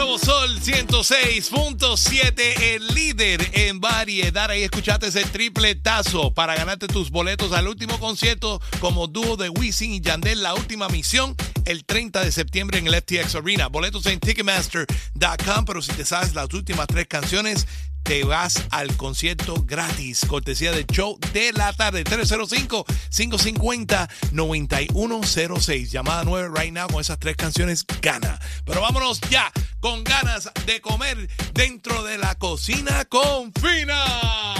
Nuevo Sol 106.7, el líder en variedad. Ahí escuchaste ese tripletazo para ganarte tus boletos al último concierto como dúo de Wisin y Yandel, la última misión, el 30 de septiembre en el FTX Arena. Boletos en Ticketmaster.com, pero si te sabes las últimas tres canciones, te vas al concierto gratis, cortesía del show de la tarde. 305-550-9106. Llamada 9 right now con esas tres canciones, gana. Pero vámonos ya con ganas de comer dentro de la cocina con Fina.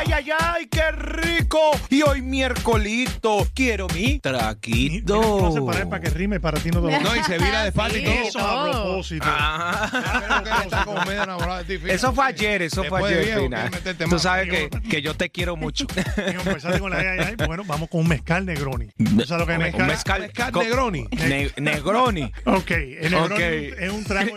¡Ay, ay, ay! ¡Qué rico! Y hoy miércolito quiero mi traquito. Vamos a separar para que rime para ti no te lo No, y se vira de falda y todo. Eso a propósito. Ah, Fina. eso fue ayer, eso fue ayer, Tú sabes que, que yo te quiero mucho. Y empezaste con la ay, ay, ay. Bueno, vamos con un mezcal Negroni. ¿Tú sabes lo que es mezcal? mezcal, Mezcal con- Negroni. Ne- Negroni. Ok, el Negroni es un trago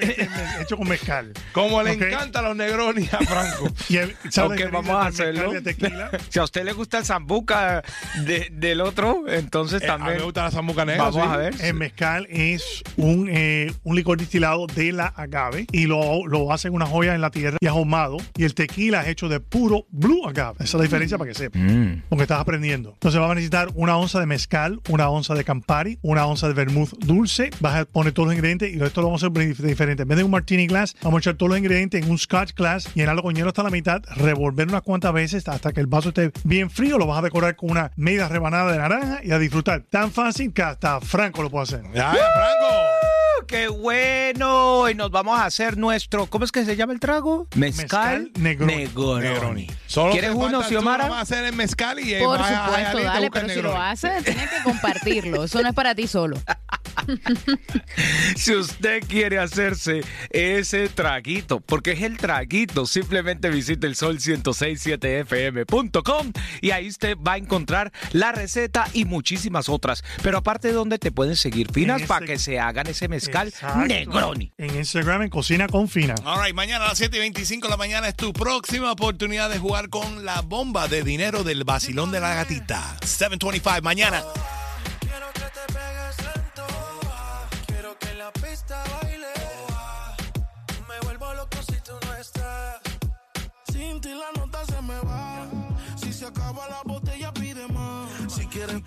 hecho con mezcal. Como le encanta los negronis a Franco. Y el, ¿sabes Ok, la diferencia vamos a hacerlo. Tequila? Si a usted le gusta el zambuca de- del otro, entonces Eh, a mí también. me gusta la zambuca negra. Vamos sí. a ver. El mezcal es un, eh, un licor distilado de la agave y lo, lo hacen una joya en la tierra y ahumado. Y el tequila es hecho de puro blue agave. Esa es la diferencia para que sepas. Mm. Porque estás aprendiendo. Entonces vas a necesitar una onza de mezcal, una onza de Campari, una onza de vermouth dulce. Vas a poner todos los ingredientes y esto lo vamos a hacer dif- diferente. En vez de un martini glass, vamos a echar todos los ingredientes en un scotch glass, llenarlo con hielo hasta la mitad, revolver unas cuantas veces hasta que el vaso esté bien frío. Lo vas a decorar con una media rebanada de naranja y a disfrutar. Tan fácil que hasta Franco lo puede hacer. Ya, Franco. ¡Qué bueno! Y nos vamos a hacer nuestro. ¿Cómo es que se llama el trago? Mezcal, Mezcal Negroni. Negroni. Solo ¿Quieres uno, Xiomara? nomás hacer el mezcal y Por vas a- supuesto, a- a- dale, pero si lo haces, tienes que compartirlo. Eso no es para ti solo. Si usted quiere hacerse ese traguito, porque es el traguito, simplemente visite el sol1067fm.com y ahí usted va a encontrar la receta y muchísimas otras. Pero aparte de donde te pueden seguir finas para que se hagan ese mezcal Exacto. Negroni. En Instagram, en Cocina con Fina. All right, mañana a las 7 y 25 de la mañana es tu próxima oportunidad de jugar con la bomba de dinero del vacilón de la gatita. 725 mañana. la pista baile. Me vuelvo loco si tú no estás. Sin ti la nota se me va. Si se acaba la botella, pide más. Si quieres